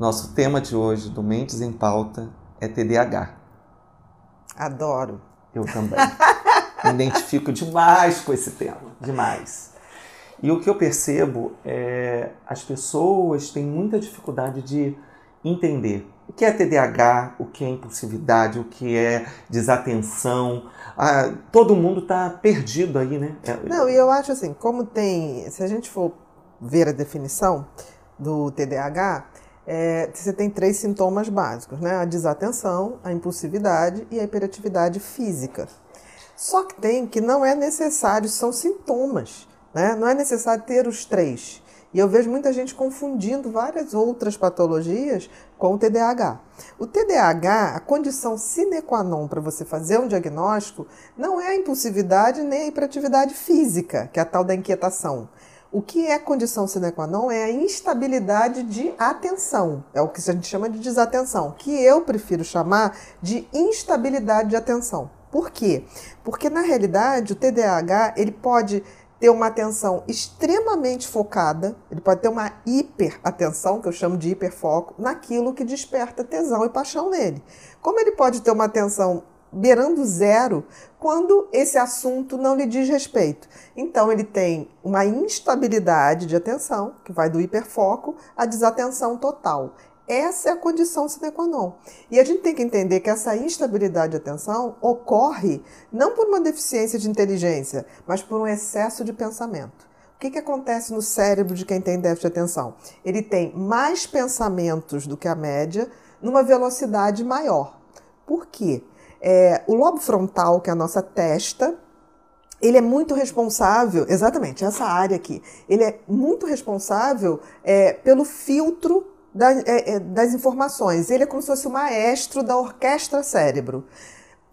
Nosso tema de hoje do Mentes em Pauta é TDAH. Adoro. Eu também. Me identifico demais com esse tema, demais. E o que eu percebo é as pessoas têm muita dificuldade de entender o que é TDAH, o que é impulsividade, o que é desatenção. Ah, todo mundo está perdido aí, né? É... Não, e eu acho assim, como tem, se a gente for ver a definição do TDAH, é, você tem três sintomas básicos, né? A desatenção, a impulsividade e a hiperatividade física. Só que tem que não é necessário, são sintomas, né? Não é necessário ter os três. E eu vejo muita gente confundindo várias outras patologias com o TDAH. O TDAH, a condição sine qua non para você fazer um diagnóstico, não é a impulsividade nem a hiperatividade física, que é a tal da inquietação. O que é condição sine qua non é a instabilidade de atenção. É o que a gente chama de desatenção, que eu prefiro chamar de instabilidade de atenção. Por quê? Porque na realidade o TDAH ele pode ter uma atenção extremamente focada, ele pode ter uma hiperatenção, que eu chamo de hiperfoco, naquilo que desperta tesão e paixão nele. Como ele pode ter uma atenção beirando zero quando esse assunto não lhe diz respeito. Então ele tem uma instabilidade de atenção, que vai do hiperfoco à desatenção total. Essa é a condição sine qua non. E a gente tem que entender que essa instabilidade de atenção ocorre não por uma deficiência de inteligência, mas por um excesso de pensamento. O que, que acontece no cérebro de quem tem déficit de atenção? Ele tem mais pensamentos do que a média numa velocidade maior. Por quê? É, o lobo frontal, que é a nossa testa, ele é muito responsável, exatamente, essa área aqui, ele é muito responsável é, pelo filtro da, é, é, das informações. Ele é como se fosse o maestro da orquestra cérebro.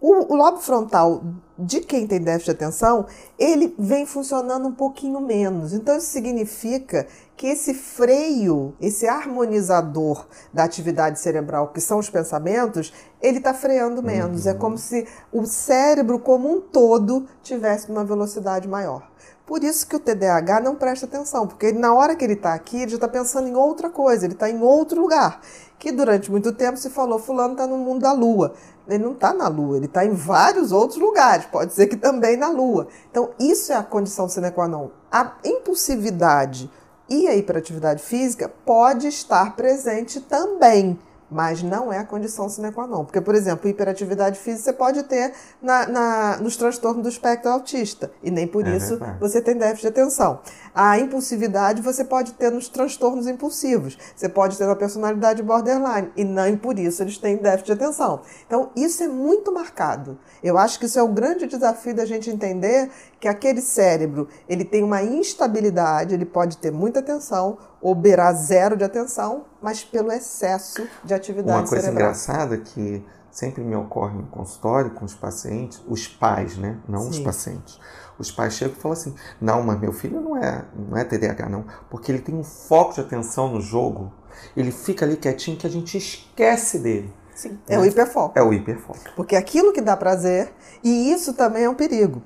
O, o, lobo frontal de quem tem déficit de atenção, ele vem funcionando um pouquinho menos. Então, isso significa que esse freio, esse harmonizador da atividade cerebral, que são os pensamentos, ele está freando menos. É uhum. É como se o cérebro como um todo tivesse uma velocidade maior. Por isso que o TDAH não presta atenção, porque na hora que ele está aqui, ele já está pensando em outra coisa, ele está em outro lugar. Que durante muito tempo se falou, fulano está no mundo da lua. Ele não está na lua, ele está em vários outros lugares, pode ser que também na lua. Então, isso é a condição sine qua non. A impulsividade e a hiperatividade física pode estar presente também mas não é a condição sine qua non. Porque, por exemplo, hiperatividade física você pode ter na, na nos transtornos do espectro autista, e nem por é isso verdade. você tem déficit de atenção. A impulsividade você pode ter nos transtornos impulsivos, você pode ter na personalidade borderline, e nem por isso eles têm déficit de atenção. Então, isso é muito marcado. Eu acho que isso é o grande desafio da gente entender que aquele cérebro ele tem uma instabilidade, ele pode ter muita atenção ou beirar zero de atenção, mas pelo excesso de atividade Uma coisa cerebral. engraçada que sempre me ocorre no consultório com os pacientes, os pais, né? Não Sim. os pacientes. Os pais chegam e falam assim: não, mas meu filho não é, não é TDAH, não, porque ele tem um foco de atenção no jogo, ele fica ali quietinho que a gente esquece dele. Sim, né? é o hiperfoco. É o hiperfoco. Porque aquilo que dá prazer, e isso também é um perigo.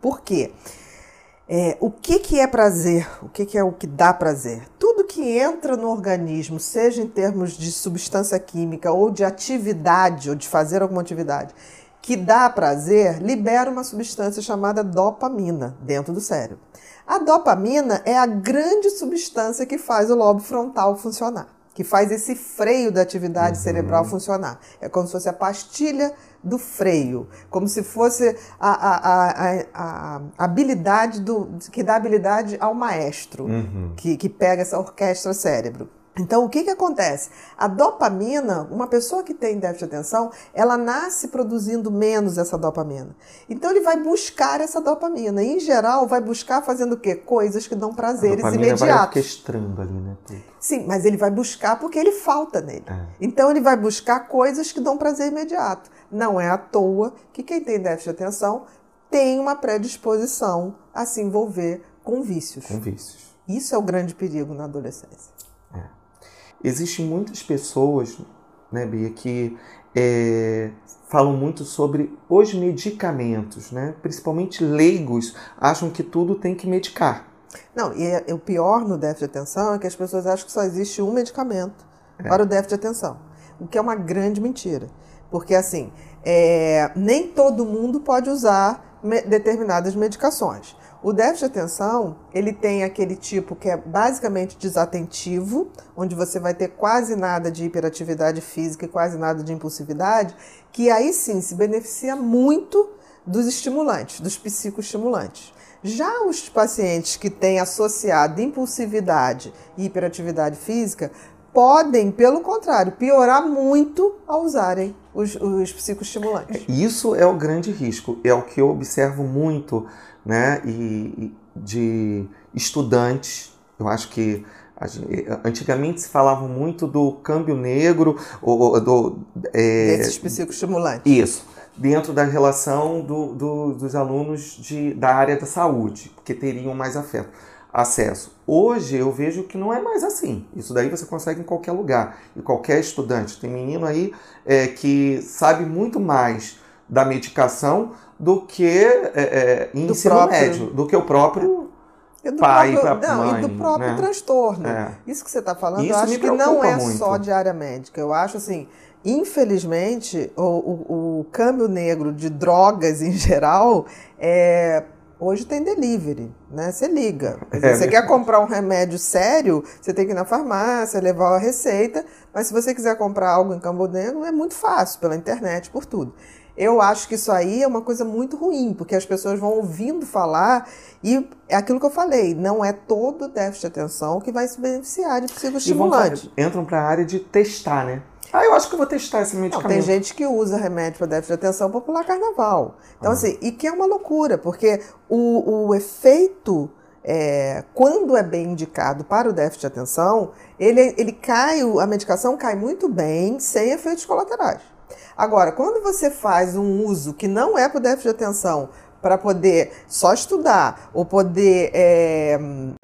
Por quê? É, o que, que é prazer? O que, que é o que dá prazer? Que entra no organismo, seja em termos de substância química ou de atividade, ou de fazer alguma atividade, que dá prazer, libera uma substância chamada dopamina dentro do cérebro. A dopamina é a grande substância que faz o lobo frontal funcionar, que faz esse freio da atividade uhum. cerebral funcionar. É como se fosse a pastilha do freio, como se fosse a, a, a, a habilidade do, que dá habilidade ao maestro, uhum. que, que pega essa orquestra cérebro. Então, o que, que acontece? A dopamina, uma pessoa que tem déficit de atenção, ela nasce produzindo menos essa dopamina. Então, ele vai buscar essa dopamina. E, em geral, vai buscar fazendo o quê? Coisas que dão prazeres a imediatos. Vai orquestrando ali, né? Sim, mas ele vai buscar porque ele falta nele. É. Então, ele vai buscar coisas que dão prazer imediato. Não é à toa que quem tem déficit de atenção tem uma predisposição a se envolver com vícios. Com vícios. Isso é o grande perigo na adolescência. Existem muitas pessoas, né, Bia, que é, falam muito sobre os medicamentos, né? Principalmente leigos acham que tudo tem que medicar. Não, e é, o pior no déficit de atenção é que as pessoas acham que só existe um medicamento é. para o déficit de atenção, o que é uma grande mentira. Porque, assim, é, nem todo mundo pode usar me determinadas medicações. O déficit de atenção, ele tem aquele tipo que é basicamente desatentivo, onde você vai ter quase nada de hiperatividade física e quase nada de impulsividade, que aí sim se beneficia muito dos estimulantes, dos psicoestimulantes. Já os pacientes que têm associado impulsividade e hiperatividade física podem, pelo contrário, piorar muito ao usarem os, os psicoestimulantes. Isso é o grande risco, é o que eu observo muito né, e, de estudantes. Eu acho que antigamente se falava muito do câmbio negro, ou, do, é, desses psicoestimulantes. Isso dentro da relação do, do, dos alunos de, da área da saúde, porque teriam mais afeto, acesso. Hoje eu vejo que não é mais assim. Isso daí você consegue em qualquer lugar. E qualquer estudante. Tem menino aí é, que sabe muito mais da medicação do que é, é, em do ensino próprio... médio, do que o próprio pai próprio, não, mãe, e do próprio né? transtorno. É. Isso que você está falando, Isso eu acho que não é muito. só de área médica. Eu acho assim, Infelizmente, o, o, o câmbio negro de drogas em geral é hoje tem delivery, né? Você liga. Dizer, é, você quer comprar um remédio sério, você tem que ir na farmácia, levar a receita, mas se você quiser comprar algo em Negro, é muito fácil, pela internet, por tudo. Eu acho que isso aí é uma coisa muito ruim, porque as pessoas vão ouvindo falar e é aquilo que eu falei, não é todo déficit de atenção que vai se beneficiar de psicoestimulante. E vão, entram para a área de testar, né? Ah, eu acho que eu vou testar esse medicamento. Não, tem gente que usa remédio para déficit de atenção para pular carnaval. Então, ah. assim, e que é uma loucura, porque o, o efeito, é, quando é bem indicado para o déficit de atenção, ele, ele cai, a medicação cai muito bem, sem efeitos colaterais. Agora, quando você faz um uso que não é para o déficit de atenção, para poder só estudar ou poder é,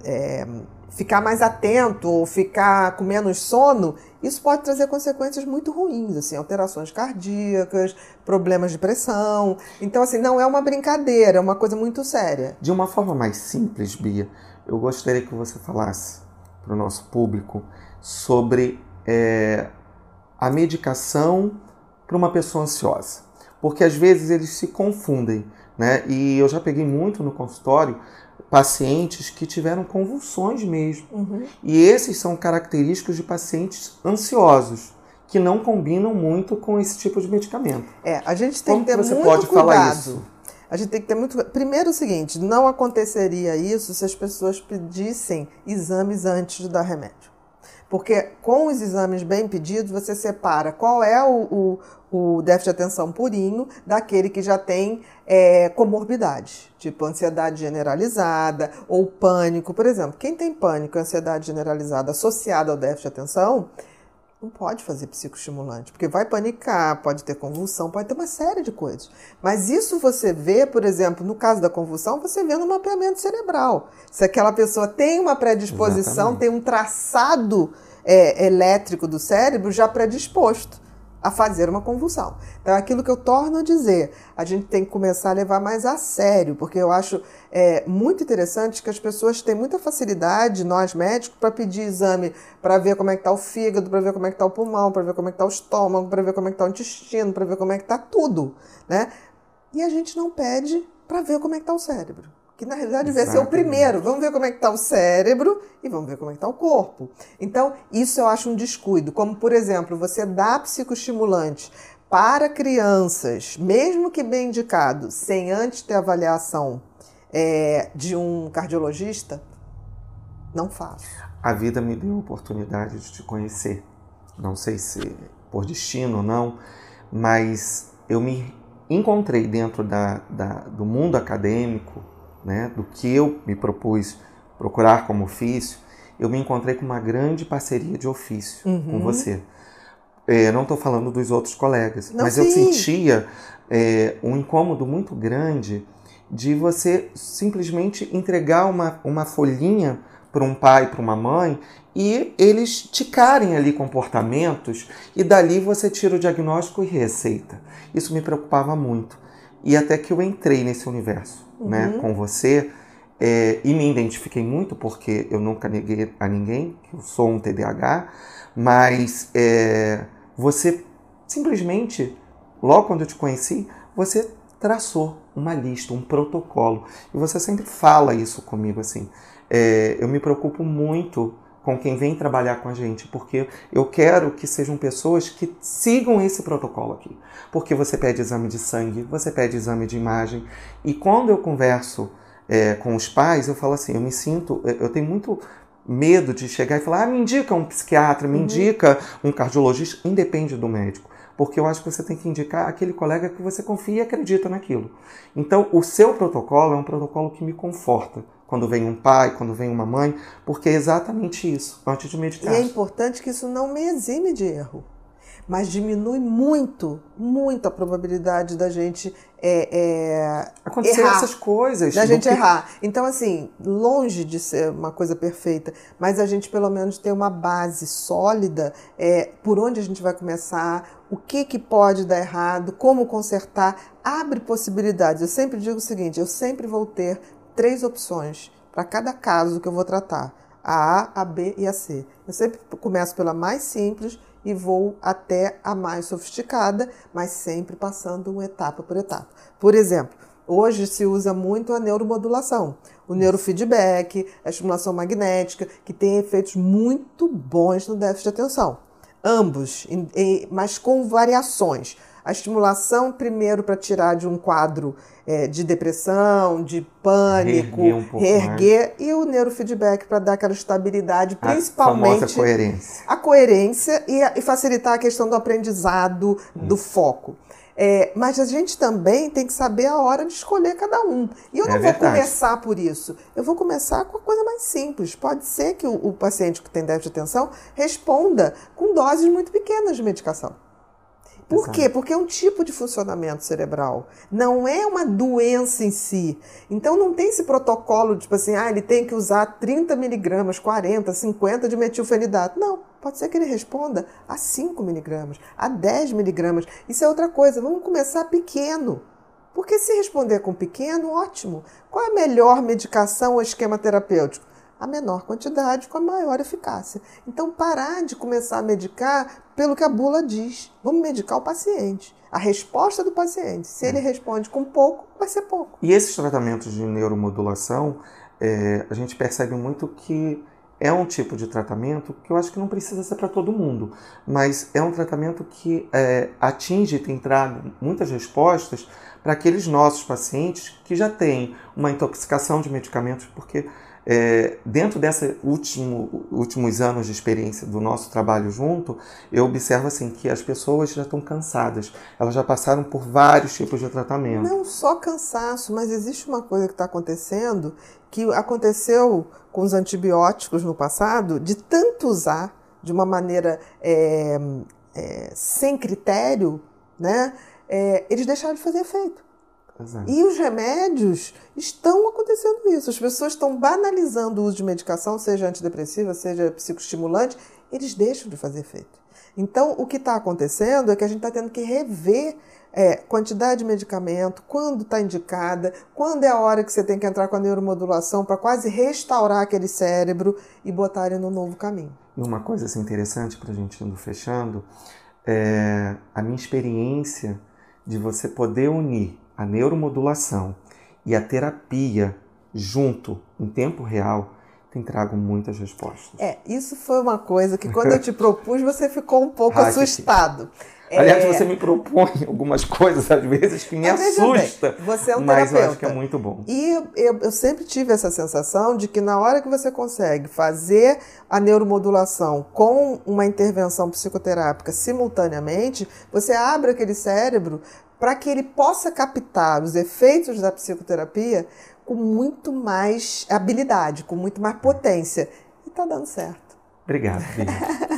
é, ficar mais atento ou ficar com menos sono, isso pode trazer consequências muito ruins, assim, alterações cardíacas, problemas de pressão. Então, assim, não é uma brincadeira, é uma coisa muito séria. De uma forma mais simples, Bia, eu gostaria que você falasse para o nosso público sobre é, a medicação para uma pessoa ansiosa. Porque às vezes eles se confundem, né? E eu já peguei muito no consultório pacientes que tiveram convulsões mesmo. Uhum. E esses são característicos de pacientes ansiosos que não combinam muito com esse tipo de medicamento. É, a gente tem Como que ter você muito pode cuidado. falar isso? A gente tem que ter muito. Primeiro, o seguinte: não aconteceria isso se as pessoas pedissem exames antes de dar remédio. Porque com os exames bem pedidos, você separa qual é o, o, o déficit de atenção purinho daquele que já tem é, comorbidade, tipo ansiedade generalizada ou pânico. Por exemplo, quem tem pânico e ansiedade generalizada associada ao déficit de atenção, não pode fazer psicoestimulante, porque vai panicar, pode ter convulsão, pode ter uma série de coisas. Mas isso você vê, por exemplo, no caso da convulsão, você vê no mapeamento cerebral. Se aquela pessoa tem uma predisposição, Exatamente. tem um traçado é, elétrico do cérebro já predisposto a fazer uma convulsão. Então, é aquilo que eu torno a dizer, a gente tem que começar a levar mais a sério, porque eu acho é, muito interessante que as pessoas têm muita facilidade, nós médicos, para pedir exame para ver como é que está o fígado, para ver como é que está o pulmão, para ver como é que está o estômago, para ver como é que está o intestino, para ver como é que está tudo, né? E a gente não pede para ver como é que está o cérebro que na realidade vai ser o primeiro. Vamos ver como é que está o cérebro e vamos ver como é que está o corpo. Então, isso eu acho um descuido. Como, por exemplo, você dá psicoestimulante para crianças, mesmo que bem indicado, sem antes ter avaliação é, de um cardiologista, não faço. A vida me deu a oportunidade de te conhecer. Não sei se por destino ou não, mas eu me encontrei dentro da, da, do mundo acadêmico né, do que eu me propus procurar como ofício, eu me encontrei com uma grande parceria de ofício uhum. com você. É, não estou falando dos outros colegas, não, mas sim. eu sentia é, um incômodo muito grande de você simplesmente entregar uma, uma folhinha para um pai, para uma mãe, e eles ticarem ali comportamentos, e dali você tira o diagnóstico e receita. Isso me preocupava muito. E até que eu entrei nesse universo uhum. né, com você, é, e me identifiquei muito porque eu nunca neguei a ninguém que eu sou um TDAH, mas é, você simplesmente, logo quando eu te conheci, você traçou uma lista, um protocolo. E você sempre fala isso comigo assim. É, eu me preocupo muito com quem vem trabalhar com a gente, porque eu quero que sejam pessoas que sigam esse protocolo aqui. Porque você pede exame de sangue, você pede exame de imagem, e quando eu converso é, com os pais, eu falo assim, eu me sinto, eu tenho muito medo de chegar e falar, ah, me indica um psiquiatra, me uhum. indica um cardiologista, independe do médico. Porque eu acho que você tem que indicar aquele colega que você confia e acredita naquilo. Então, o seu protocolo é um protocolo que me conforta quando vem um pai, quando vem uma mãe, porque é exatamente isso, antes de medicar. E é importante que isso não me exime de erro, mas diminui muito, muito a probabilidade da gente é, é, acontecer errar, essas coisas. Da gente que... errar. Então, assim, longe de ser uma coisa perfeita, mas a gente pelo menos tem uma base sólida é, por onde a gente vai começar, o que, que pode dar errado, como consertar, abre possibilidades. Eu sempre digo o seguinte: eu sempre vou ter três opções para cada caso que eu vou tratar: a A, a B e a C. Eu sempre começo pela mais simples e vou até a mais sofisticada, mas sempre passando uma etapa por etapa. Por exemplo, hoje se usa muito a neuromodulação, o neurofeedback, a estimulação magnética, que tem efeitos muito bons no déficit de atenção. Ambos, mas com variações a estimulação primeiro para tirar de um quadro é, de depressão, de pânico, reerguer, um reerguer e o neurofeedback para dar aquela estabilidade, principalmente a coerência, a coerência e, a, e, facilitar a questão do aprendizado, Isso. do foco. É, mas a gente também tem que saber a hora de escolher cada um. E eu não é vou verdade. começar por isso. Eu vou começar com a coisa mais simples. Pode ser que o, o paciente que tem déficit de atenção responda com doses muito pequenas de medicação. Por Exato. quê? Porque é um tipo de funcionamento cerebral, não é uma doença em si. Então não tem esse protocolo, tipo assim, ah, ele tem que usar 30 miligramas, 40, 50 de metilfenidato. Não, pode ser que ele responda a 5 miligramas, a 10 miligramas. Isso é outra coisa, vamos começar pequeno. Porque se responder com pequeno, ótimo. Qual é a melhor medicação ou esquema terapêutico? A menor quantidade com a maior eficácia. Então, parar de começar a medicar pelo que a bula diz. Vamos medicar o paciente. A resposta do paciente. Se ele responde com pouco, vai ser pouco. E esses tratamentos de neuromodulação, é, a gente percebe muito que é um tipo de tratamento que eu acho que não precisa ser para todo mundo, mas é um tratamento que é, atinge e tem trago muitas respostas para aqueles nossos pacientes que já têm uma intoxicação de medicamentos, porque é, dentro desses último, últimos anos de experiência do nosso trabalho junto, eu observo assim que as pessoas já estão cansadas. Elas já passaram por vários tipos de tratamento. Não só cansaço, mas existe uma coisa que está acontecendo que aconteceu com os antibióticos no passado, de tanto usar de uma maneira é, é, sem critério, né? É, eles deixaram de fazer efeito. Exato. E os remédios estão acontecendo isso. As pessoas estão banalizando o uso de medicação, seja antidepressiva, seja psicoestimulante, eles deixam de fazer efeito. Então, o que está acontecendo é que a gente está tendo que rever é, quantidade de medicamento, quando está indicada, quando é a hora que você tem que entrar com a neuromodulação para quase restaurar aquele cérebro e botar ele no novo caminho. E uma coisa assim, interessante para a gente indo fechando, é a minha experiência de você poder unir a neuromodulação e a terapia junto em tempo real tem trago muitas respostas. É, isso foi uma coisa que quando eu te propus você ficou um pouco Ai, assustado. Que... Aliás, é... você me propõe algumas coisas às vezes que me mas, assusta. Bem, você é um mas terapeuta. eu acho que é muito bom. E eu, eu, sempre tive essa sensação de que na hora que você consegue fazer a neuromodulação com uma intervenção psicoterápica simultaneamente, você abre aquele cérebro para que ele possa captar os efeitos da psicoterapia com muito mais habilidade, com muito mais potência. E está dando certo. Obrigado,